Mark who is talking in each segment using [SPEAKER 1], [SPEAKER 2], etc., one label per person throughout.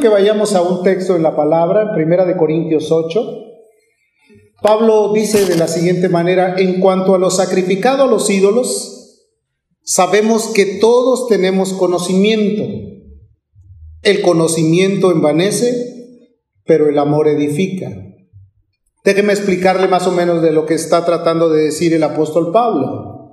[SPEAKER 1] que vayamos a un texto en la palabra, Primera de Corintios 8. Pablo dice de la siguiente manera, en cuanto a lo sacrificado a los ídolos, sabemos que todos tenemos conocimiento. El conocimiento envanece, pero el amor edifica. Déjeme explicarle más o menos de lo que está tratando de decir el apóstol Pablo.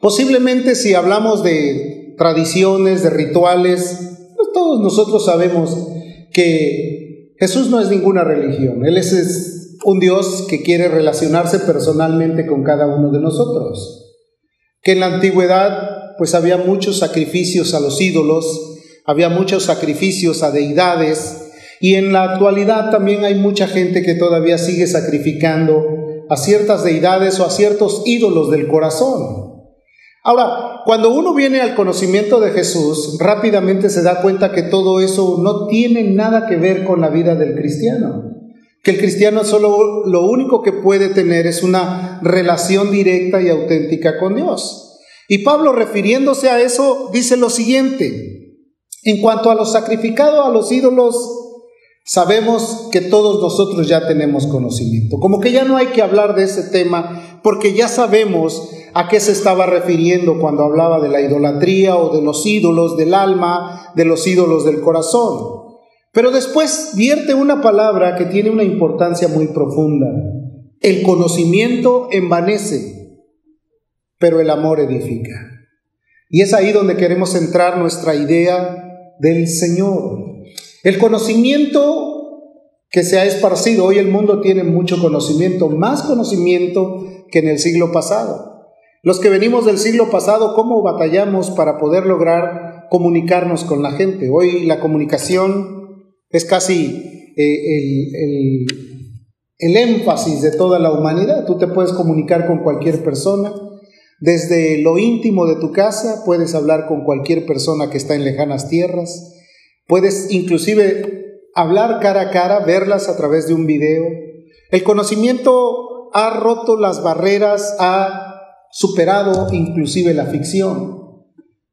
[SPEAKER 1] Posiblemente si hablamos de tradiciones, de rituales, pues todos nosotros sabemos que Jesús no es ninguna religión. Él es un Dios que quiere relacionarse personalmente con cada uno de nosotros. Que en la antigüedad pues había muchos sacrificios a los ídolos, había muchos sacrificios a deidades, y en la actualidad también hay mucha gente que todavía sigue sacrificando a ciertas deidades o a ciertos ídolos del corazón. Ahora, cuando uno viene al conocimiento de Jesús, rápidamente se da cuenta que todo eso no tiene nada que ver con la vida del cristiano. Que el cristiano solo lo único que puede tener es una relación directa y auténtica con Dios. Y Pablo refiriéndose a eso dice lo siguiente, en cuanto a lo sacrificado a los ídolos, sabemos que todos nosotros ya tenemos conocimiento. Como que ya no hay que hablar de ese tema porque ya sabemos a qué se estaba refiriendo cuando hablaba de la idolatría o de los ídolos del alma, de los ídolos del corazón. Pero después vierte una palabra que tiene una importancia muy profunda. El conocimiento envanece, pero el amor edifica. Y es ahí donde queremos centrar nuestra idea del Señor. El conocimiento que se ha esparcido, hoy el mundo tiene mucho conocimiento, más conocimiento que en el siglo pasado. Los que venimos del siglo pasado, ¿cómo batallamos para poder lograr comunicarnos con la gente? Hoy la comunicación es casi eh, el, énfasis de toda la humanidad. Tú te puedes comunicar con cualquier persona. Desde lo íntimo de tu casa puedes hablar con cualquier persona que está en lejanas tierras. Puedes inclusive hablar cara a cara, verlas a través de un video. El conocimiento ha roto las barreras, ha superado inclusive la ficción.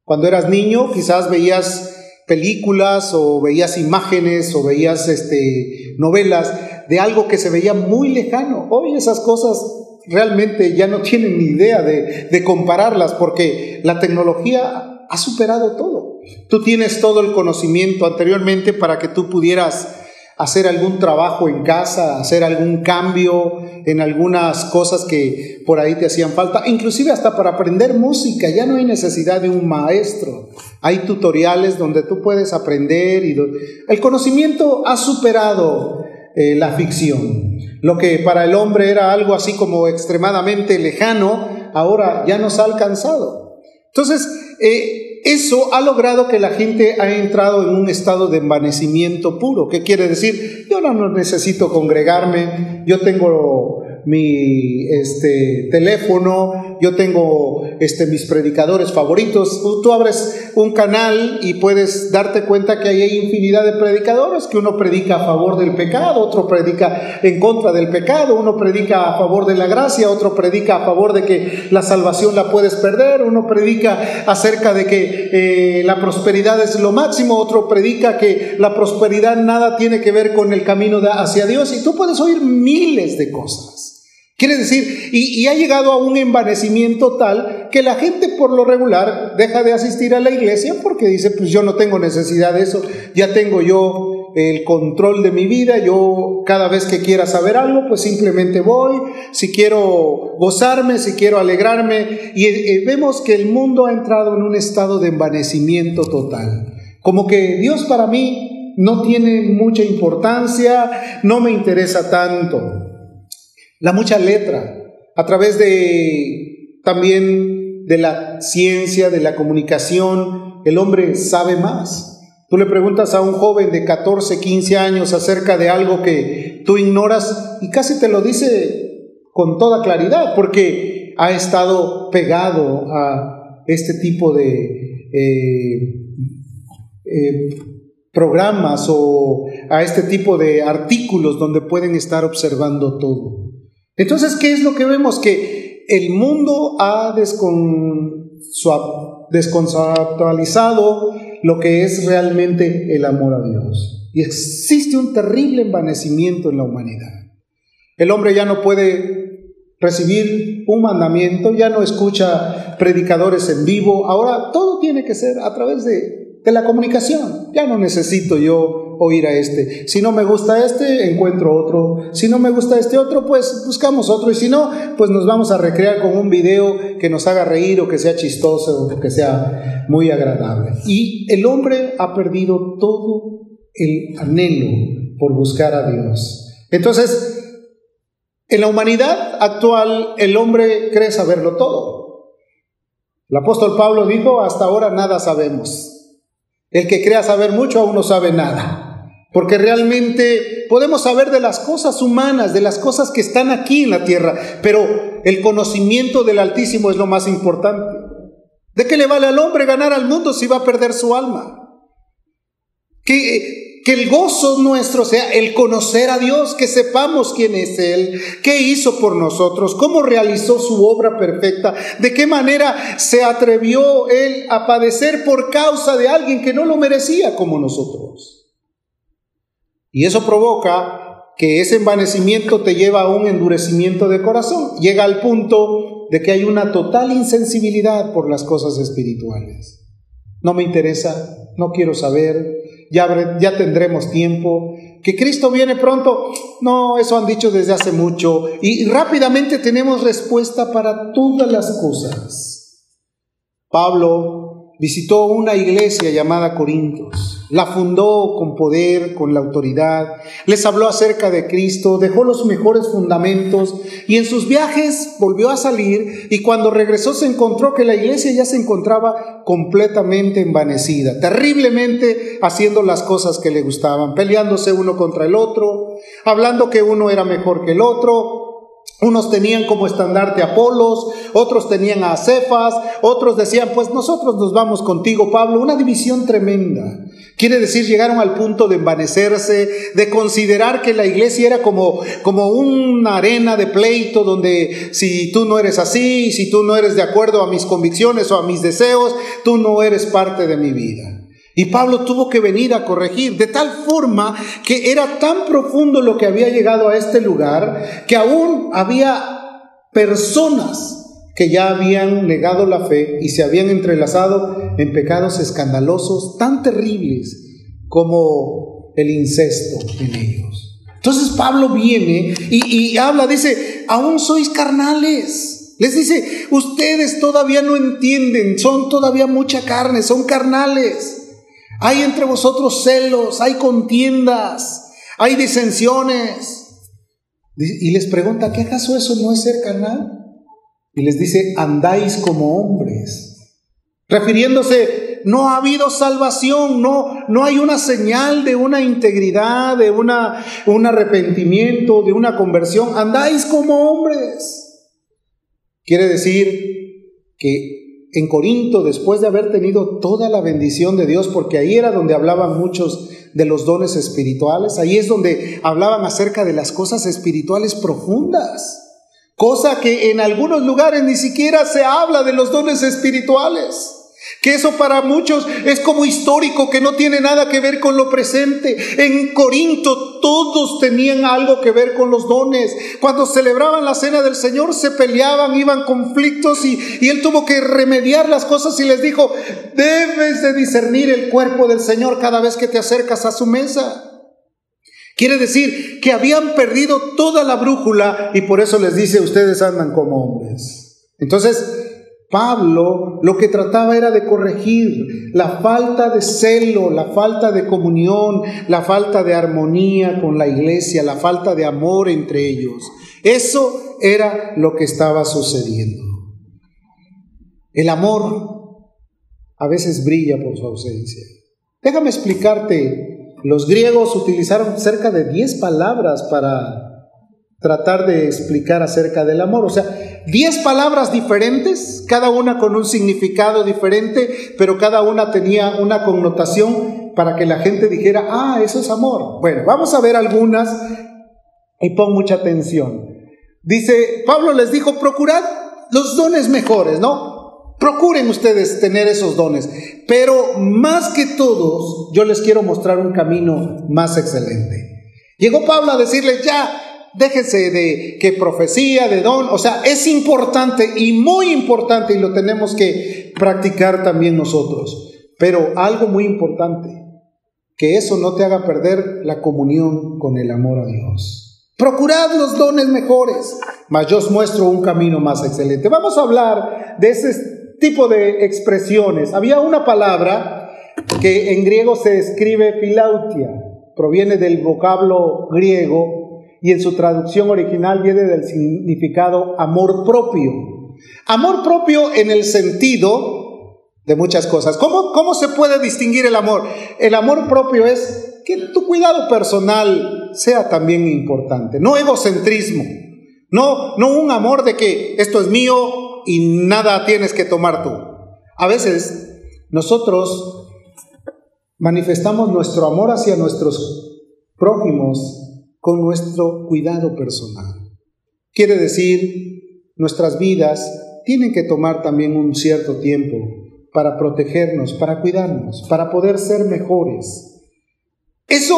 [SPEAKER 1] Cuando eras niño quizás veías películas o veías imágenes o veías este, novelas de algo que se veía muy lejano. Hoy esas cosas realmente ya no tienen ni idea de, de compararlas porque la tecnología ha superado todo. Tú tienes todo el conocimiento anteriormente para que tú pudieras hacer algún trabajo en casa, hacer algún cambio en algunas cosas que por ahí te hacían falta, inclusive hasta para aprender música, ya no hay necesidad de un maestro, hay tutoriales donde tú puedes aprender y el conocimiento ha superado eh, la ficción. Lo que para el hombre era algo así como extremadamente lejano, ahora ya nos ha alcanzado. Entonces, eh, eso ha logrado que la gente haya entrado en un estado de envanecimiento puro. ¿Qué quiere decir? Yo no necesito congregarme, yo tengo mi este, teléfono, yo tengo este, mis predicadores favoritos. Tú, abres un canal y puedes darte cuenta que hay infinidad de predicadores, que uno predica a favor del pecado, otro predica en contra del pecado, uno predica a favor de la gracia, otro predica a favor de que la salvación la puedes perder, uno predica acerca de que eh, la prosperidad es lo máximo, otro predica que la prosperidad nada tiene que ver con el camino hacia Dios y tú puedes oír miles de cosas. Quiere decir, y, ha llegado a un envanecimiento tal que la gente por lo regular deja de asistir a la iglesia porque dice, pues yo no tengo necesidad de eso, ya tengo yo el control de mi vida, yo cada vez que quiera saber algo, pues simplemente voy, si quiero gozarme, si quiero alegrarme, y eh, vemos que el mundo ha entrado en un estado de envanecimiento total, como que Dios para mí no tiene mucha importancia, no me interesa tanto. La mucha letra, a través de también de la ciencia, de la comunicación, el hombre sabe más. Tú le preguntas a un joven de 14, 15 años acerca de algo que tú ignoras y casi te lo dice con toda claridad, porque ha estado pegado a este tipo de eh, eh, programas o a este tipo de artículos donde pueden estar observando todo. Entonces, ¿qué es lo que vemos? Que el mundo ha desconceptualizado lo que es realmente el amor a Dios. Y existe un terrible envanecimiento en la humanidad. El hombre ya no puede recibir un mandamiento, ya no escucha predicadores en vivo, ahora todo tiene que ser a través de, de la comunicación. Ya no necesito yo oír a este. Si no me gusta este, encuentro otro. Si no me gusta este otro, pues buscamos otro. Y si no, pues nos vamos a recrear con un video que nos haga reír o que sea chistoso o que sea muy agradable. Y el hombre ha perdido todo el anhelo por buscar a Dios. Entonces, en la humanidad actual, el hombre cree saberlo todo. El apóstol Pablo dijo, hasta ahora nada sabemos. El que crea saber mucho aún no sabe nada. Porque realmente podemos saber de las cosas humanas, de las cosas que están aquí en la tierra, pero el conocimiento del Altísimo es lo más importante. ¿De qué le vale al hombre ganar al mundo si va a perder su alma? Que, que el gozo nuestro sea el conocer a Dios, que sepamos quién es Él, qué hizo por nosotros, cómo realizó su obra perfecta, de qué manera se atrevió Él a padecer por causa de alguien que no lo merecía como nosotros. Y eso provoca que ese envanecimiento te lleva a un endurecimiento de corazón. Llega al punto de que hay una total insensibilidad por las cosas espirituales. No me interesa, no quiero saber, ya, ya tendremos tiempo. Que Cristo viene pronto, no, eso han dicho desde hace mucho. Y rápidamente tenemos respuesta para todas las cosas. Pablo visitó una iglesia llamada Corintios la fundó con poder, con la autoridad, les habló acerca de Cristo, dejó los mejores fundamentos y en sus viajes volvió a salir y cuando regresó se encontró que la iglesia ya se encontraba completamente envanecida, terriblemente haciendo las cosas que le gustaban, peleándose uno contra el otro, hablando que uno era mejor que el otro, unos tenían como estandarte a Apolos, otros tenían a Cefas, otros decían, pues nosotros nos vamos contigo, Pablo. Una división tremenda. Quiere decir, llegaron al punto de envanecerse, de considerar que la iglesia era como, como una arena de pleito donde si tú no eres así, si tú no eres de acuerdo a mis convicciones o a mis deseos, tú no eres parte de mi vida. Y Pablo tuvo que venir a corregir, de tal forma que era tan profundo lo que había llegado a este lugar, que aún había personas que ya habían negado la fe y se habían entrelazado en pecados escandalosos tan terribles como el incesto en ellos. Entonces Pablo viene y, y habla, dice, aún sois carnales. Les dice, ustedes todavía no entienden, son todavía mucha carne, son carnales. Hay entre vosotros celos, hay contiendas, hay disensiones. Y les pregunta, ¿qué acaso eso no es ser? Y les dice, andáis como hombres. Refiriéndose, no ha habido salvación, no, no hay una señal de una integridad, de una, un arrepentimiento, de una conversión. Andáis como hombres. Quiere decir que en Corinto, después de haber tenido toda la bendición de Dios, porque ahí era donde hablaban muchos de los dones espirituales, ahí es donde hablaban acerca de las cosas espirituales profundas, cosa que en algunos lugares ni siquiera se habla de los dones espirituales que eso para muchos es como histórico, que no tiene nada que ver con lo presente. En Corinto todos tenían algo que ver con los dones. Cuando celebraban la cena del Señor se peleaban, iban conflictos y, y él tuvo que remediar las cosas y les dijo, debes de discernir el cuerpo del Señor cada vez que te acercas a su mesa. Quiere decir que habían perdido toda la brújula y por eso les dice, ustedes andan como hombres. Entonces, Pablo lo que trataba era de corregir la falta de celo, la falta de comunión, la falta de armonía con la iglesia, la falta de amor entre ellos. Eso era lo que estaba sucediendo. El amor a veces brilla por su ausencia. Déjame explicarte, los griegos utilizaron cerca de 10 palabras para tratar de explicar acerca del amor. O sea, diez palabras diferentes, cada una con un significado diferente, pero cada una tenía una connotación para que la gente dijera, ah, eso es amor. Bueno, vamos a ver algunas y pon mucha atención. Dice, Pablo les dijo, procurad los dones mejores, ¿no? Procuren ustedes tener esos dones, pero más que todos, yo les quiero mostrar un camino más excelente. Llegó Pablo a decirles, ya, déjense de que profecía, de don, o sea, es importante y muy importante y lo tenemos que practicar también nosotros. Pero algo muy importante, que eso no te haga perder la comunión con el amor a Dios. Procurad los dones mejores, mas yo os muestro un camino más excelente. Vamos a hablar de ese tipo de expresiones. Había una palabra que en griego se escribe filautia, proviene del vocablo griego y en su traducción original viene del significado amor propio. Amor propio en el sentido de muchas cosas. ¿Cómo, ¿Cómo se puede distinguir el amor? El amor propio es que tu cuidado personal sea también importante, no egocentrismo, no, no un amor de que esto es mío, y nada tienes que tomar tú. A veces nosotros manifestamos nuestro amor hacia nuestros prójimos con nuestro cuidado personal. Quiere decir, nuestras vidas tienen que tomar también un cierto tiempo para protegernos, para cuidarnos, para poder ser mejores. Eso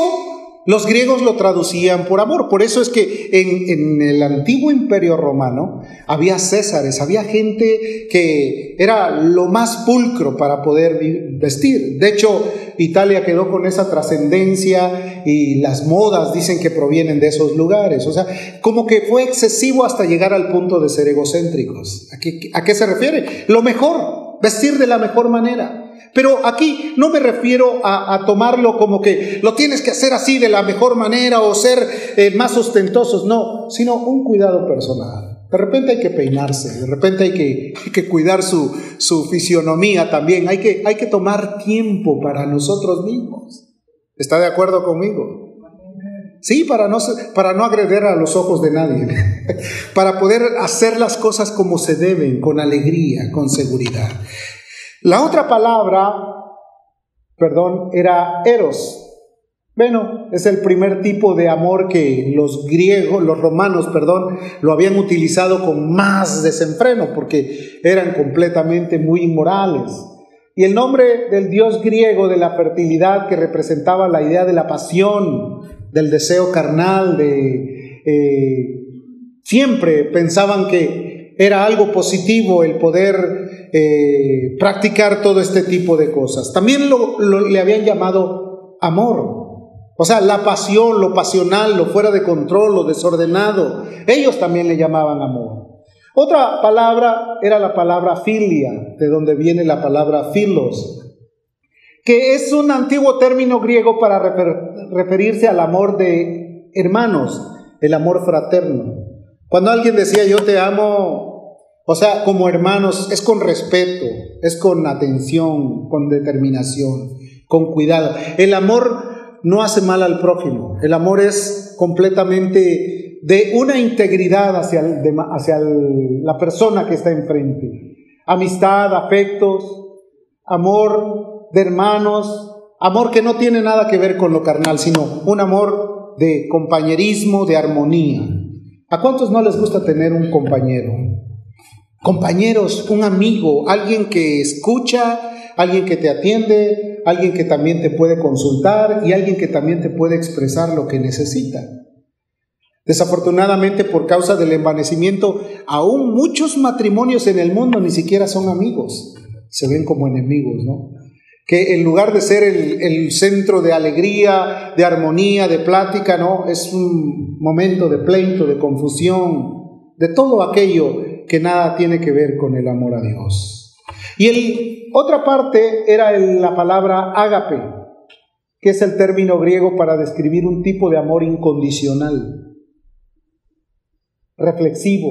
[SPEAKER 1] los griegos lo traducían por amor, por eso es que en, el antiguo imperio romano había césares, había gente que era lo más pulcro para poder vestir. De hecho, Italia quedó con esa trascendencia y las modas dicen que provienen de esos lugares. O sea, como que fue excesivo hasta llegar al punto de ser egocéntricos. ¿A qué, a qué se refiere? Lo mejor, vestir de la mejor manera. Pero aquí no me refiero a, tomarlo como que lo tienes que hacer así de la mejor manera o ser eh, más ostentosos, no, sino un cuidado personal. De repente hay que peinarse, de repente hay que, cuidar su, su, fisionomía también, hay que, hay que tomar tiempo para nosotros mismos. ¿Está de acuerdo conmigo? Sí, para no, para no agreder a los ojos de nadie, para poder hacer las cosas como se deben, con alegría, con seguridad. La otra palabra, perdón, era eros. Bueno, es el primer tipo de amor que los griegos, los romanos, perdón, lo habían utilizado con más desenfreno porque eran completamente muy inmorales. Y el nombre del dios griego de la fertilidad que representaba la idea de la pasión, del deseo carnal, de eh, siempre pensaban que era algo positivo el poder eh, practicar todo este tipo de cosas. También lo, le habían llamado amor. O sea, la pasión, lo pasional, lo fuera de control, lo desordenado. Ellos también le llamaban amor. Otra palabra era la palabra filia, de donde viene la palabra filos, que es un antiguo término griego para referirse al amor de hermanos, el amor fraterno. Cuando alguien decía yo te amo, o sea, como hermanos, es con respeto, es con atención, con determinación, con cuidado. El amor no hace mal al prójimo, el amor es completamente de una integridad hacia, hacia la persona que está enfrente. Amistad, afectos, amor de hermanos, amor que no tiene nada que ver con lo carnal, sino un amor de compañerismo, de armonía. ¿A cuántos no les gusta tener un compañero? Compañeros, un amigo, alguien que escucha, alguien que te atiende, alguien que también te puede consultar y alguien que también te puede expresar lo que necesita. Desafortunadamente, por causa del envanecimiento, aún muchos matrimonios en el mundo ni siquiera son amigos, se ven como enemigos, ¿no? Que en lugar de ser el, el centro de alegría, de armonía, de plática, ¿no? Es un momento de pleito, de confusión, de todo aquello que nada tiene que ver con el amor a Dios. Y el, otra parte era la palabra ágape, que es el término griego para describir un tipo de amor incondicional, reflexivo,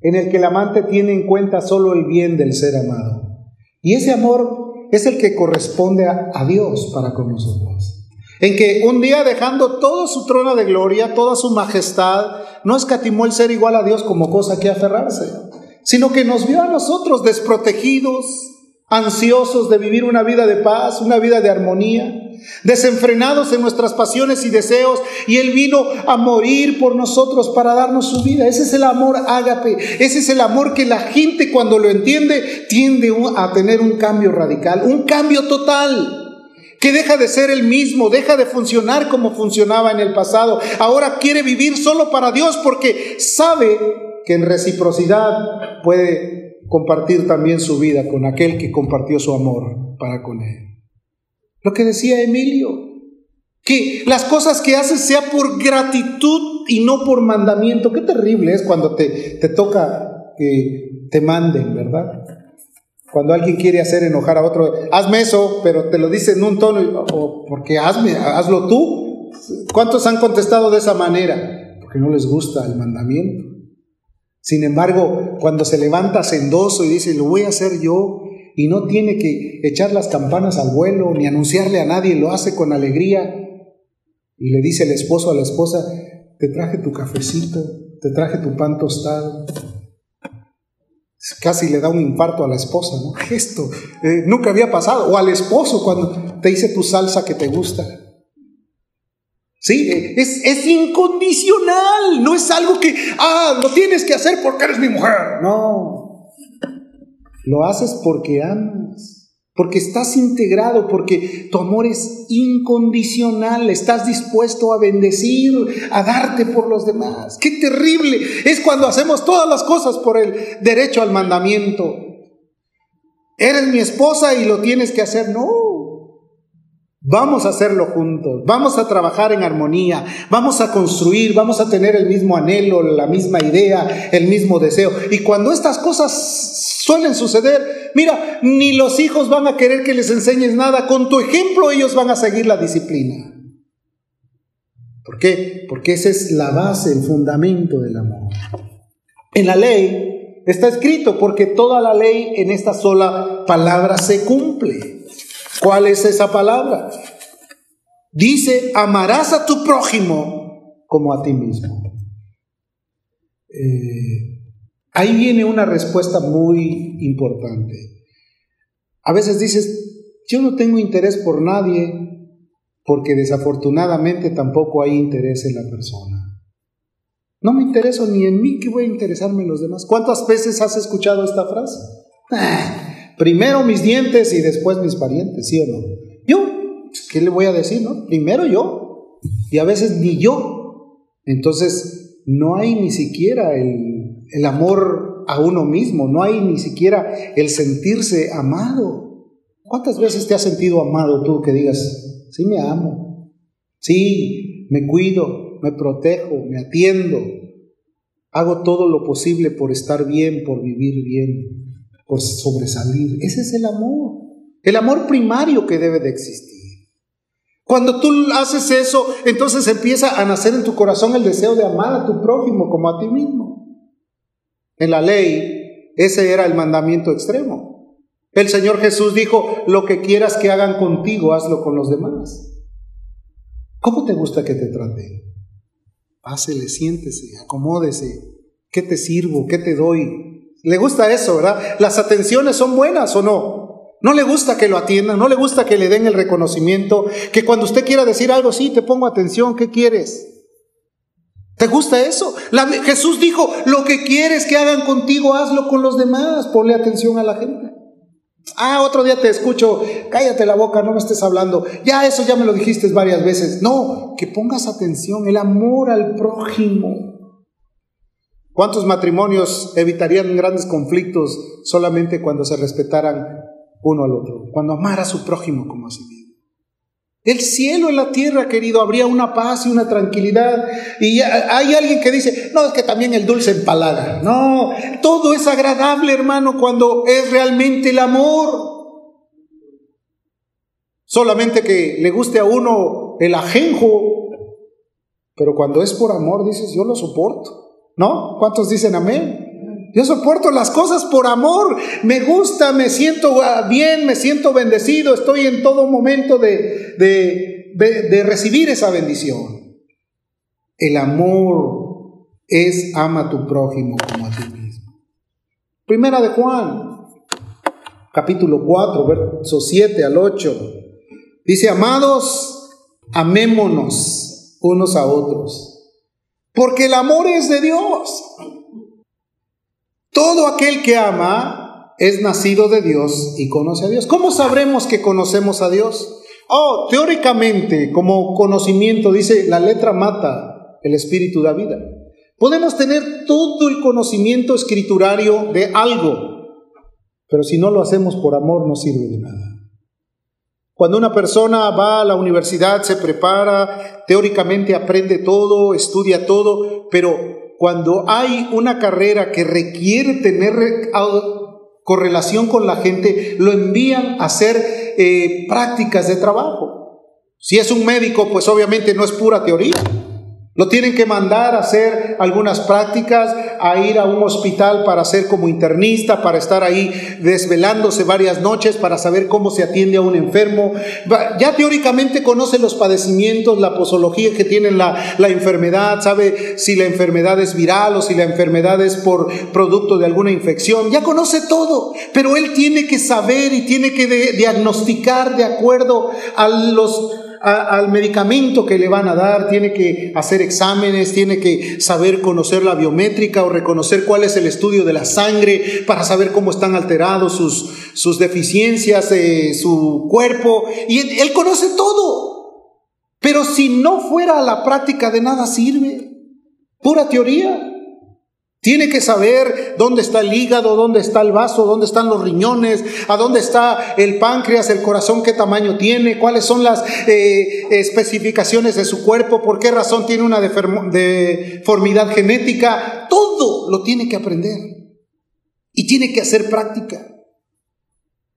[SPEAKER 1] en el que el amante tiene en cuenta solo el bien del ser amado. Y ese amor es el que corresponde a, a Dios para con nosotros en que un día dejando todo su trono de gloria, toda su majestad, no escatimó el ser igual a Dios como cosa que aferrarse, sino que nos vio a nosotros desprotegidos, ansiosos de vivir una vida de paz, una vida de armonía, desenfrenados en nuestras pasiones y deseos, y Él vino a morir por nosotros para darnos su vida. Ese es el amor ágape, ese es el amor que la gente cuando lo entiende tiende a tener un cambio radical, un cambio total que deja de ser el mismo, deja de funcionar como funcionaba en el pasado. Ahora quiere vivir solo para Dios porque sabe que en reciprocidad puede compartir también su vida con aquel que compartió su amor para con él. Lo que decía Emilio, que las cosas que haces sea por gratitud y no por mandamiento. Qué terrible es cuando te, te toca que te manden, ¿verdad? Cuando alguien quiere hacer enojar a otro, hazme eso, pero te lo dice en un tono, o porque hazme, hazlo tú. ¿Cuántos han contestado de esa manera? Porque no les gusta el mandamiento. Sin embargo, cuando se levanta sendoso y dice, lo voy a hacer yo, y no tiene que echar las campanas al vuelo ni anunciarle a nadie, lo hace con alegría. Y le dice el esposo a la esposa, te traje tu cafecito, te traje tu pan tostado. Casi le da un infarto a la esposa, ¿no? Esto eh, nunca había pasado. O al esposo cuando te dice tu salsa que te gusta. Sí, es, es, incondicional, no es algo que, ah, lo tienes que hacer porque eres mi mujer. No, lo haces porque amas, porque estás integrado, porque tu amor es incondicional, estás dispuesto a bendecir, a darte por los demás. Qué terrible es cuando hacemos todas las cosas por el derecho al mandamiento. Eres mi esposa y lo tienes que hacer. No, Vamos a hacerlo juntos, vamos a trabajar en armonía, vamos a construir, vamos a tener el mismo anhelo, la misma idea, el mismo deseo. Y cuando estas cosas suelen suceder, mira, ni los hijos van a querer que les enseñes nada, con tu ejemplo ellos van a seguir la disciplina. ¿Por qué? Porque esa es la base, el fundamento del amor. En la ley está escrito porque toda la ley en esta sola palabra se cumple. ¿Cuál es esa palabra? Dice, amarás a tu prójimo como a ti mismo. Eh, ahí viene una respuesta muy importante. A veces dices, yo no tengo interés por nadie porque desafortunadamente tampoco hay interés en la persona. No me intereso ni en mí, que voy a interesarme en los demás. ¿Cuántas veces has escuchado esta frase? Ah, Primero mis dientes y después mis parientes, ¿sí o no? Yo, ¿qué le voy a decir, no? Primero yo. Y a veces ni yo. Entonces, no hay ni siquiera el, el amor a uno mismo, no hay ni siquiera el sentirse amado. ¿Cuántas veces te has sentido amado tú que digas, sí me amo, sí me cuido, me protejo, me atiendo, hago todo lo posible por estar bien, por vivir bien? por sobresalir. Ese es el amor, el amor primario que debe de existir. Cuando tú haces eso, entonces empieza a nacer en tu corazón el deseo de amar a tu prójimo como a ti mismo. En la ley, ese era el mandamiento extremo. El Señor Jesús dijo, lo que quieras que hagan contigo, hazlo con los demás. ¿Cómo te gusta que te traten? Pásele, siéntese, acomódese. ¿Qué te sirvo? ¿Qué te doy? Le gusta eso, ¿verdad? Las atenciones son buenas o no. No le gusta que lo atiendan, no le gusta que le den el reconocimiento, que cuando usted quiera decir algo, sí, te pongo atención, ¿qué quieres? ¿Te gusta eso? Jesús dijo, lo que quieres que hagan contigo, hazlo con los demás, ponle atención a la gente. Ah, otro día te escucho, cállate la boca, no me estés hablando. Ya eso ya me lo dijiste varias veces. No, que pongas atención, el amor al prójimo. ¿Cuántos matrimonios evitarían grandes conflictos solamente cuando se respetaran uno al otro? Cuando amara a su prójimo como a sí mismo. El cielo en la tierra, querido, habría una paz y una tranquilidad. Y hay alguien que dice, no, es que también el dulce empalaga. No, todo es agradable, hermano, cuando es realmente el amor. Solamente que le guste a uno el ajenjo, pero cuando es por amor, dices, yo lo soporto. ¿No? ¿Cuántos dicen amén? Yo soporto las cosas por amor, me gusta, me siento ah, bien, me siento bendecido, estoy en todo momento de, de, recibir esa bendición. El amor es ama a tu prójimo como a ti mismo. Primera de Juan, capítulo 4, versos 7 al 8. Dice, amados, amémonos unos a otros, porque el amor es de Dios. Todo aquel que ama es nacido de Dios y conoce a Dios. ¿Cómo sabremos que conocemos a Dios? Oh, teóricamente, como conocimiento, dice, la letra mata, el espíritu da vida. Podemos tener todo el conocimiento escriturario de algo, pero si no lo hacemos por amor no sirve de nada. Cuando una persona va a la universidad, se prepara, teóricamente aprende todo, estudia todo, pero cuando hay una carrera que requiere tener correlación con la gente, lo envían a hacer eh, prácticas de trabajo. Si es un médico, pues obviamente no es pura teoría. Lo tienen que mandar a hacer algunas prácticas, a ir a un hospital para ser como internista, para estar ahí desvelándose varias noches para saber cómo se atiende a un enfermo. Ya teóricamente conoce los padecimientos, la posología que tiene la, la enfermedad, sabe si la enfermedad es viral o si la enfermedad es por producto de alguna infección. Ya conoce todo, pero él tiene que saber y tiene que diagnosticar de acuerdo a los al medicamento que le van a dar, tiene que hacer exámenes, tiene que saber conocer la biométrica o reconocer cuál es el estudio de la sangre para saber cómo están alterados sus, sus deficiencias, eh, su cuerpo. Y él, él conoce todo. Pero si no fuera a la práctica de nada sirve. Pura teoría. Tiene que saber dónde está el hígado, dónde está el vaso, dónde están los riñones, a dónde está el páncreas, el corazón, qué tamaño tiene, cuáles son las eh, especificaciones de su cuerpo, por qué razón tiene una deformidad genética. Todo lo tiene que aprender y tiene que hacer práctica.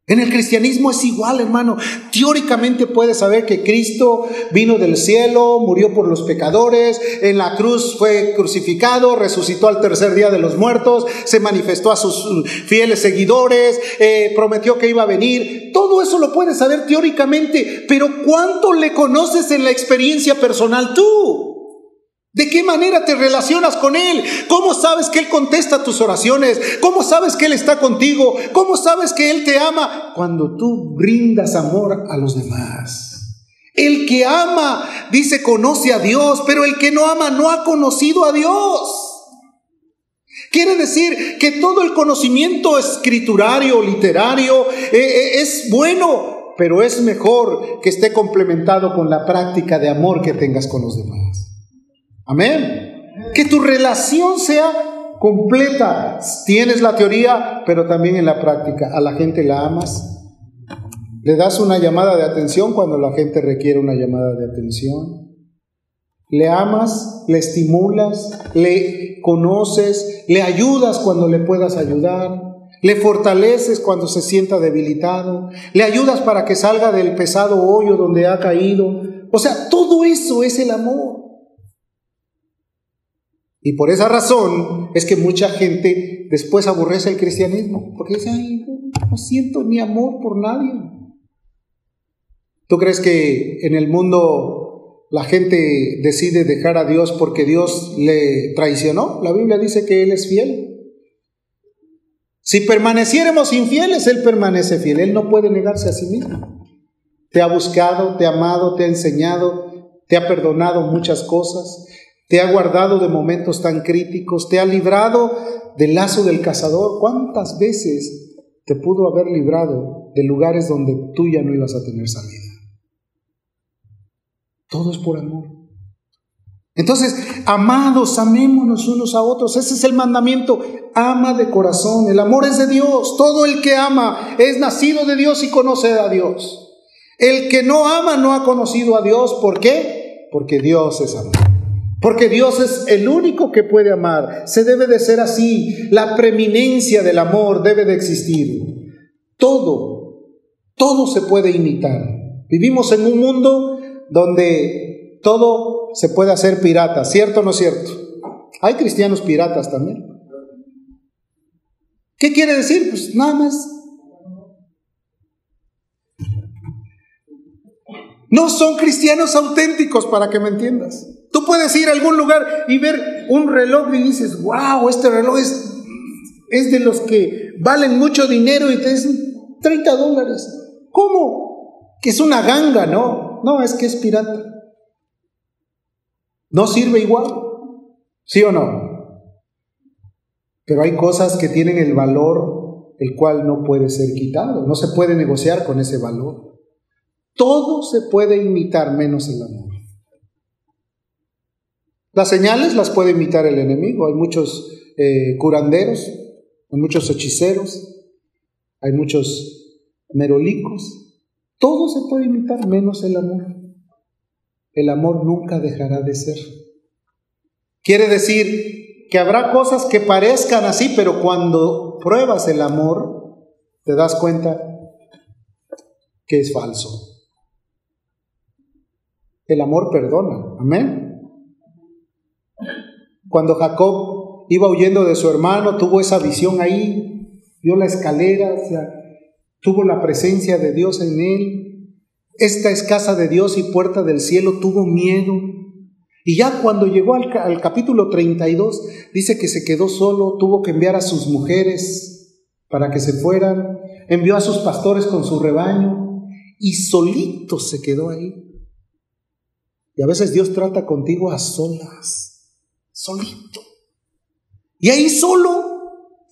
[SPEAKER 1] En el cristianismo es igual, hermano. Teóricamente puedes saber que Cristo vino del cielo, murió por los pecadores, en la cruz fue crucificado, resucitó al tercer día de los muertos, se manifestó a sus fieles seguidores, eh, prometió que iba a venir. Todo eso lo puedes saber teóricamente, pero ¿cuánto le conoces en la experiencia personal tú? ¿De qué manera te relacionas con Él? ¿Cómo sabes que Él contesta tus oraciones? ¿Cómo sabes que Él está contigo? ¿Cómo sabes que Él te ama? Cuando tú brindas amor a los demás. El que ama, dice, conoce a Dios, pero el que no ama no ha conocido a Dios. Quiere decir que todo el conocimiento escriturario, literario, eh, eh, es bueno, pero es mejor que esté complementado con la práctica de amor que tengas con los demás. Amén. Que tu relación sea completa. Tienes la teoría, pero también en la práctica. A la gente la amas. Le das una llamada de atención cuando la gente requiere una llamada de atención. Le amas, le estimulas, le conoces, le ayudas cuando le puedas ayudar, le fortaleces cuando se sienta debilitado, le ayudas para que salga del pesado hoyo donde ha caído. O sea, todo eso es el amor. Y por esa razón es que mucha gente después aborrece el cristianismo, porque dice, ay, no siento ni amor por nadie. ¿Tú crees que en el mundo la gente decide dejar a Dios porque Dios le traicionó? La Biblia dice que Él es fiel. Si permaneciéramos infieles, Él permanece fiel. Él no puede negarse a sí mismo. Te ha buscado, te ha amado, te ha enseñado, te ha perdonado muchas cosas te ha guardado de momentos tan críticos, te ha librado del lazo del cazador. ¿Cuántas veces te pudo haber librado de lugares donde tú ya no ibas a tener salida? Todo es por amor. Entonces, amados, amémonos unos a otros. Ese es el mandamiento. Ama de corazón. El amor es de Dios. Todo el que ama es nacido de Dios y conoce a Dios. El que no ama no ha conocido a Dios. ¿Por qué? Porque Dios es amor. Porque Dios es el único que puede amar. Se debe de ser así. La preeminencia del amor debe de existir. Todo, todo se puede imitar. Vivimos en un mundo donde todo se puede hacer pirata, ¿cierto o no es cierto? Hay cristianos piratas también. ¿Qué quiere decir? Pues nada más. No son cristianos auténticos, para que me entiendas. Tú puedes ir a algún lugar y ver un reloj y dices, wow, este reloj es, es de los que valen mucho dinero y te dicen 30 dólares. ¿Cómo? que es una ganga, no, no, es que es pirata. No sirve igual, ¿sí o no? Pero hay cosas que tienen el valor el cual no puede ser quitado, no se puede negociar con ese valor. Todo se puede imitar menos el amor. Las señales las puede imitar el enemigo. Hay muchos eh, curanderos, hay muchos hechiceros, hay muchos merolicos. Todo se puede imitar menos el amor. El amor nunca dejará de ser. Quiere decir que habrá cosas que parezcan así, pero cuando pruebas el amor, te das cuenta que es falso. El amor perdona. Amén. Cuando Jacob iba huyendo de su hermano, tuvo esa visión ahí, vio la escalera, tuvo la presencia de Dios en él. Esta es casa de Dios y puerta del cielo, tuvo miedo. Y ya cuando llegó al, al capítulo 32, dice que se quedó solo, tuvo que enviar a sus mujeres para que se fueran, envió a sus pastores con su rebaño y solito se quedó ahí. Y a veces Dios trata contigo a solas, solito. Y ahí solo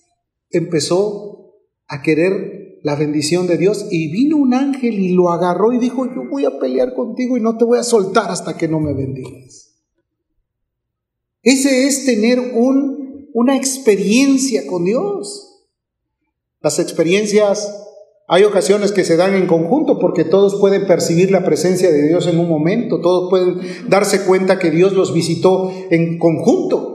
[SPEAKER 1] empezó a querer la bendición de Dios y vino un ángel y lo agarró y dijo, yo voy a pelear contigo y no te voy a soltar hasta que no me bendigas. Ese es tener un, una experiencia con Dios. Las experiencias hay ocasiones que se dan en conjunto porque todos pueden percibir la presencia de Dios en un momento, todos pueden darse cuenta que Dios los visitó en conjunto.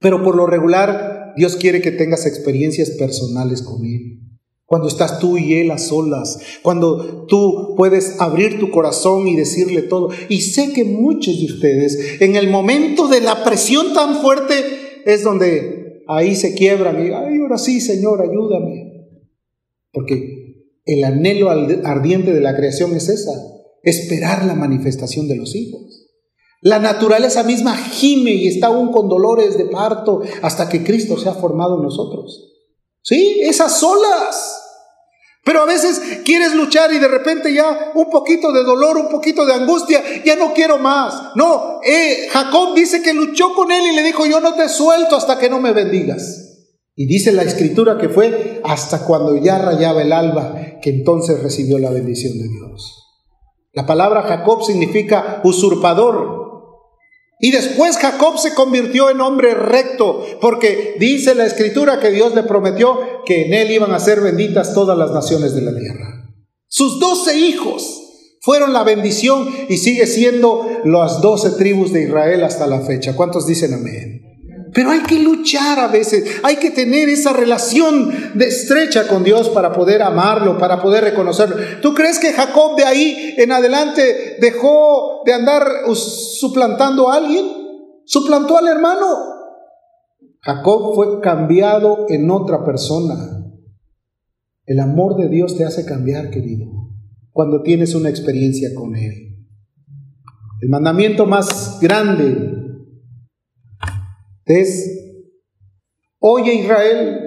[SPEAKER 1] Pero por lo regular, Dios quiere que tengas experiencias personales con Él. Cuando estás tú y Él a solas, cuando tú puedes abrir tu corazón y decirle todo. Y sé que muchos de ustedes, en el momento de la presión tan fuerte, es donde ahí se quiebran y, ay, ahora sí, Señor, ayúdame. Porque el anhelo ardiente de la creación es esa, esperar la manifestación de los hijos. La naturaleza misma gime y está aún con dolores de parto hasta que Cristo se ha formado en nosotros. ¿Sí? Esas solas. Pero a veces quieres luchar y de repente ya un poquito de dolor, un poquito de angustia, ya no quiero más. No, eh, Jacob dice que luchó con él y le dijo, yo no te suelto hasta que no me bendigas. Y dice la escritura que fue hasta cuando ya rayaba el alba que entonces recibió la bendición de Dios. La palabra Jacob significa usurpador. Y después Jacob se convirtió en hombre recto, porque dice la escritura que Dios le prometió que en él iban a ser benditas todas las naciones de la tierra. Sus doce hijos fueron la bendición y sigue siendo las doce tribus de Israel hasta la fecha. ¿Cuántos dicen amén? Pero hay que luchar a veces, hay que tener esa relación de estrecha con Dios para poder amarlo, para poder reconocerlo. ¿Tú crees que Jacob de ahí en adelante dejó de andar suplantando a alguien? ¿Suplantó al hermano? Jacob fue cambiado en otra persona. El amor de Dios te hace cambiar, querido, cuando tienes una experiencia con Él. El mandamiento más grande es, oye Israel,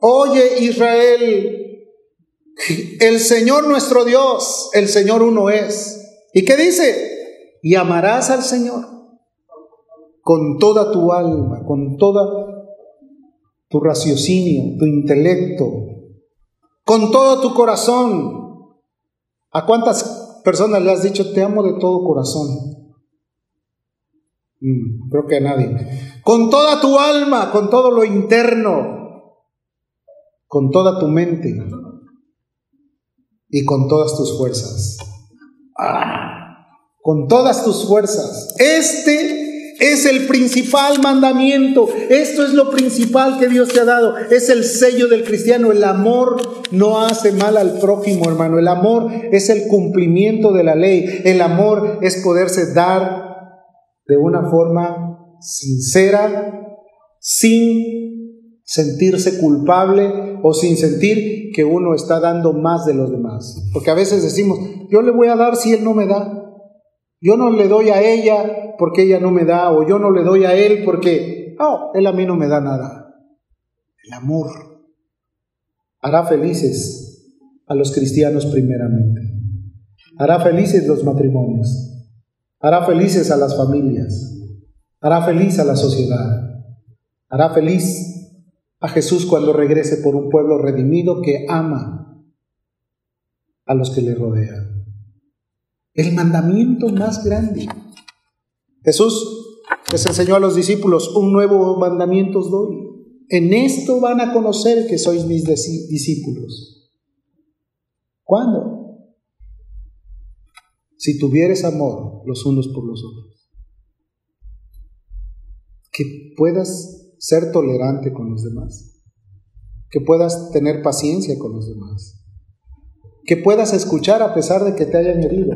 [SPEAKER 1] oye Israel, el Señor nuestro Dios, el Señor uno es. ¿Y qué dice? Y amarás al Señor con toda tu alma, con toda tu raciocinio, tu intelecto, con todo tu corazón. ¿A cuántas personas le has dicho, te amo de todo corazón? Mm, creo que a nadie. Con toda tu alma, con todo lo interno, con toda tu mente y con todas tus fuerzas. Ah, con todas tus fuerzas. Este es el principal mandamiento. Esto es lo principal que Dios te ha dado. Es el sello del cristiano. El amor no hace mal al prójimo, hermano. El amor es el cumplimiento de la ley. El amor es poderse dar de una forma sincera, sin sentirse culpable o sin sentir que uno está dando más de los demás. Porque a veces decimos, yo le voy a dar si él no me da. Yo no le doy a ella porque ella no me da, o yo no le doy a él porque, no, él a mí no me da nada. El amor hará felices a los cristianos primeramente. Hará felices los matrimonios, hará felices a las familias, hará feliz a la sociedad, hará feliz a Jesús cuando regrese por un pueblo redimido que ama a los que le rodean. El mandamiento más grande. Jesús les enseñó a los discípulos, un nuevo mandamiento os doy. En esto van a conocer que sois mis discípulos. ¿Cuándo? Si tuvieres amor los unos por los otros. Que puedas ser tolerante con los demás. Que puedas tener paciencia con los demás. Que puedas escuchar a pesar de que te hayan herido.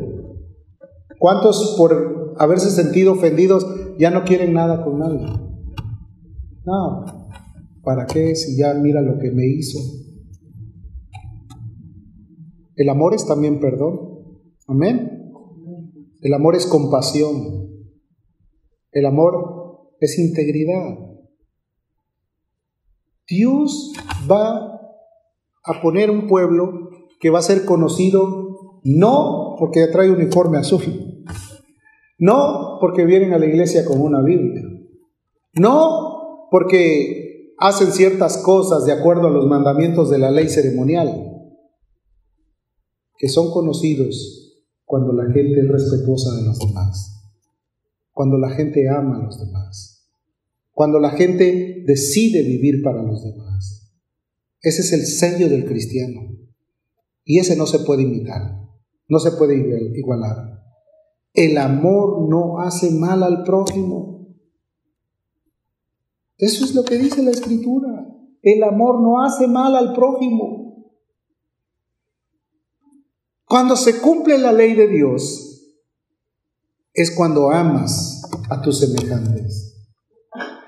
[SPEAKER 1] ¿Cuántos por haberse sentido ofendidos ya no quieren nada con nadie? No, ¿Para qué si ya mira lo que me hizo? El amor es también perdón. Amén. El amor es compasión. El amor es integridad. Dios va a poner un pueblo que va a ser conocido no porque trae uniforme azul, no porque vienen a la iglesia con una Biblia, no porque hacen ciertas cosas de acuerdo a los mandamientos de la ley ceremonial, que son conocidos cuando la gente es respetuosa de los demás, cuando la gente ama a los demás, cuando la gente decide vivir para los demás. Ese es el sello del cristiano. Y ese no se puede imitar, no se puede igualar. El amor no hace mal al prójimo. Eso es lo que dice la escritura. El amor no hace mal al prójimo. Cuando se cumple la ley de Dios, es cuando amas a tus semejantes.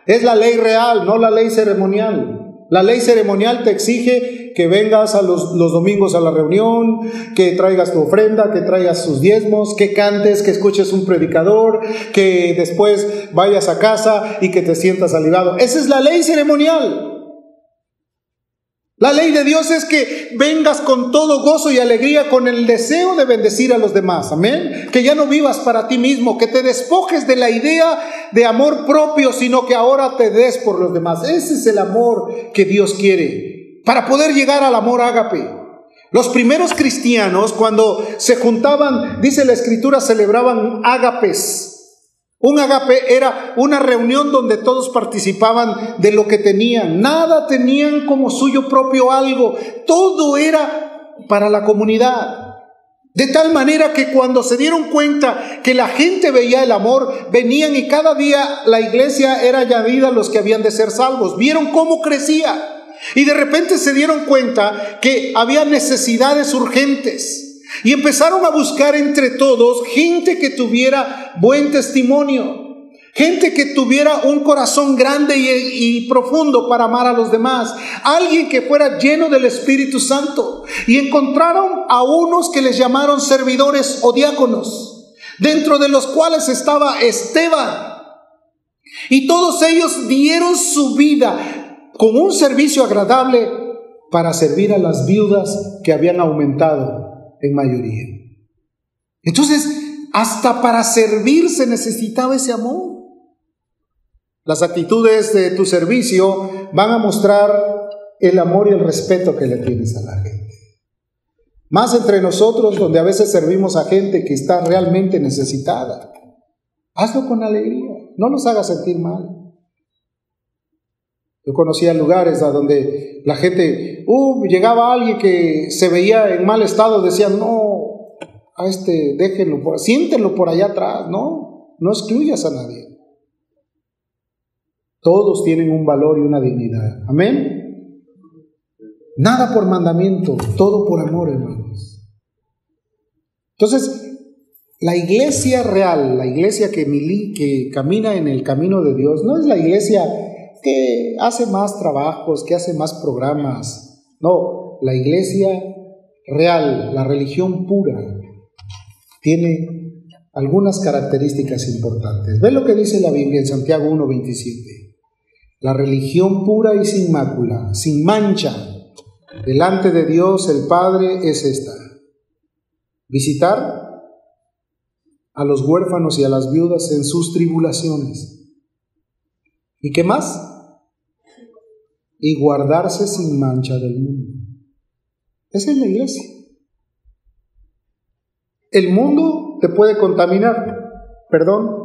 [SPEAKER 1] Es la ley real, no la ley ceremonial. La ley ceremonial te exige que vengas a los, los, domingos a la reunión, que traigas tu ofrenda, que traigas sus diezmos, que cantes, que escuches un predicador, que después vayas a casa y que te sientas alivado. Esa es la ley ceremonial. La ley de Dios es que vengas con todo gozo y alegría, con el deseo de bendecir a los demás. Amén. Que ya no vivas para ti mismo, que te despojes de la idea de amor propio, sino que ahora te des por los demás. Ese es el amor que Dios quiere para poder llegar al amor ágape. Los primeros cristianos, cuando se juntaban, dice la escritura, celebraban ágapes. Un agape era una reunión donde todos participaban de lo que tenían. Nada tenían como suyo propio algo. Todo era para la comunidad. De tal manera que cuando se dieron cuenta que la gente veía el amor, venían y cada día la iglesia era añadida los que habían de ser salvos. Vieron cómo crecía. Y de repente se dieron cuenta que había necesidades urgentes. Y empezaron a buscar entre todos gente que tuviera buen testimonio. Gente que tuviera un corazón grande y, profundo para amar a los demás. Alguien que fuera lleno del Espíritu Santo. Y encontraron a unos que les llamaron servidores o diáconos. Dentro de los cuales estaba Esteban. Y todos ellos dieron su vida con un servicio agradable para servir a las viudas que habían aumentado en mayoría. Entonces, hasta para servir se necesitaba ese amor. Las actitudes de tu servicio van a mostrar el amor y el respeto que le tienes a la gente. Más entre nosotros, donde a veces servimos a gente que está realmente necesitada. Hazlo con alegría, no nos haga sentir mal. Yo conocía lugares a donde la gente, uh, llegaba alguien que se veía en mal estado, decían, no, a este déjenlo, por, siéntenlo por allá atrás, no, no excluyas a nadie. Todos tienen un valor y una dignidad. Amén. Nada por mandamiento, todo por amor, hermanos. Entonces, la iglesia real, la iglesia que camina en el camino de Dios, no es la iglesia que hace más trabajos, que hace más programas. No, la iglesia real, la religión pura, tiene algunas características importantes. Ve lo que dice la Biblia en Santiago 1.27. La religión pura y sin mácula, sin mancha, delante de Dios el Padre es esta. Visitar a los huérfanos y a las viudas en sus tribulaciones. ¿Y qué más? Y guardarse sin mancha del mundo. Esa es la iglesia. El mundo te puede contaminar, perdón,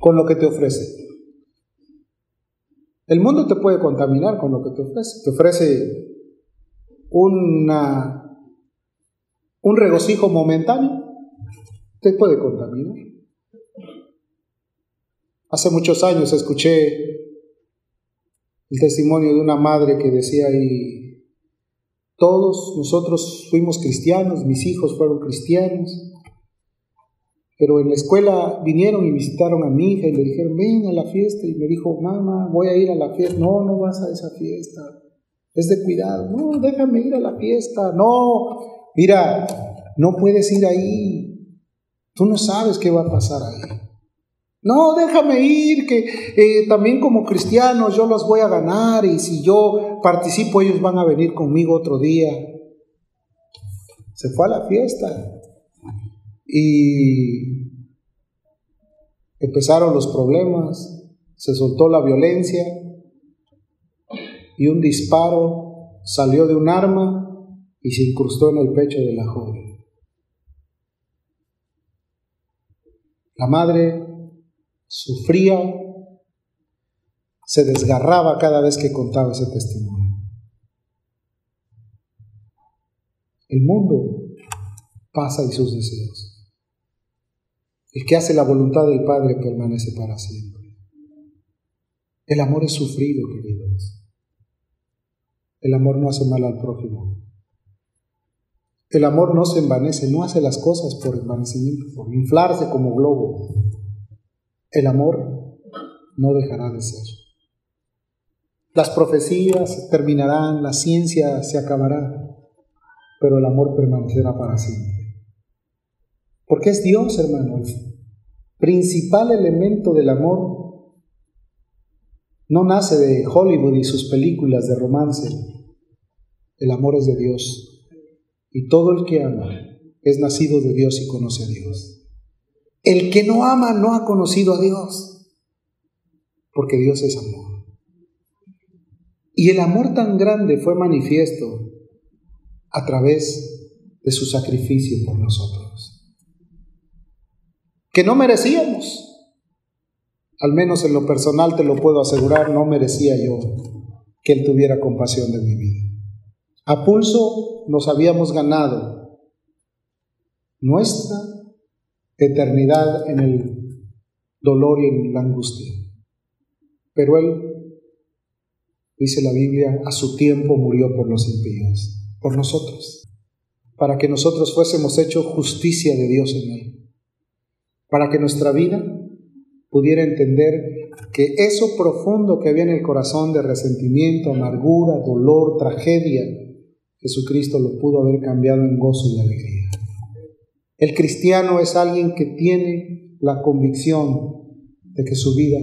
[SPEAKER 1] con lo que te ofrece. El mundo te puede contaminar con lo que te ofrece. Te ofrece una, un regocijo momentáneo, te puede contaminar. Hace muchos años escuché el testimonio de una madre que decía, y todos nosotros fuimos cristianos, mis hijos fueron cristianos, pero en la escuela vinieron y visitaron a mi hija y le dijeron, ven a la fiesta. Y me dijo, mamá, voy a ir a la fiesta. No, no vas a esa fiesta. Es de cuidado. No, déjame ir a la fiesta. No, mira, no puedes ir ahí. Tú no sabes qué va a pasar ahí. No, déjame ir, que eh, también como cristianos yo los voy a ganar y si yo participo ellos van a venir conmigo otro día. Se fue a la fiesta y empezaron los problemas, se soltó la violencia y un disparo salió de un arma y se incrustó en el pecho de la joven. La madre sufría, se desgarraba cada vez que contaba ese testimonio. El mundo pasa y sus deseos. El que hace la voluntad del Padre permanece para siempre. El amor es sufrido, queridos. El amor no hace mal al prójimo. El amor no se envanece, no hace las cosas por envanecimiento, por inflarse como globo. El amor no dejará de ser. Las profecías terminarán, la ciencia se acabará, pero el amor permanecerá para siempre. Porque es Dios, hermano. El principal elemento del amor no nace de Hollywood y sus películas de romance. El amor es de Dios. Y todo el que ama es nacido de Dios y conoce a Dios. El que no ama no ha conocido a Dios. Porque Dios es amor. Y el amor tan grande fue manifiesto a través de su sacrificio por nosotros que no merecíamos. Al menos en lo personal te lo puedo asegurar, no merecía yo que Él tuviera compasión de mi vida. A pulso nos habíamos ganado nuestra eternidad en el dolor y en la angustia. Pero Él, dice la Biblia, a su tiempo murió por los impíos, por nosotros, para que nosotros fuésemos hechos justicia de Dios en Él para que nuestra vida pudiera entender que eso profundo que había en el corazón de resentimiento, amargura, dolor, tragedia, Jesucristo lo pudo haber cambiado en gozo y alegría. El cristiano es alguien que tiene la convicción de que su vida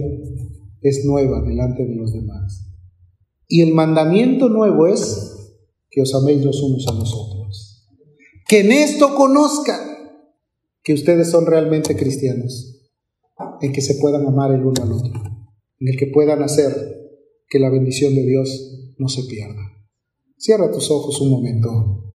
[SPEAKER 1] es nueva delante de los demás. Y el mandamiento nuevo es que os améis los unos a los otros. Que en esto conozcan que ustedes son realmente cristianos, en que se puedan amar el uno al otro, en el que puedan hacer que la bendición de Dios no se pierda. Cierra tus ojos un momento.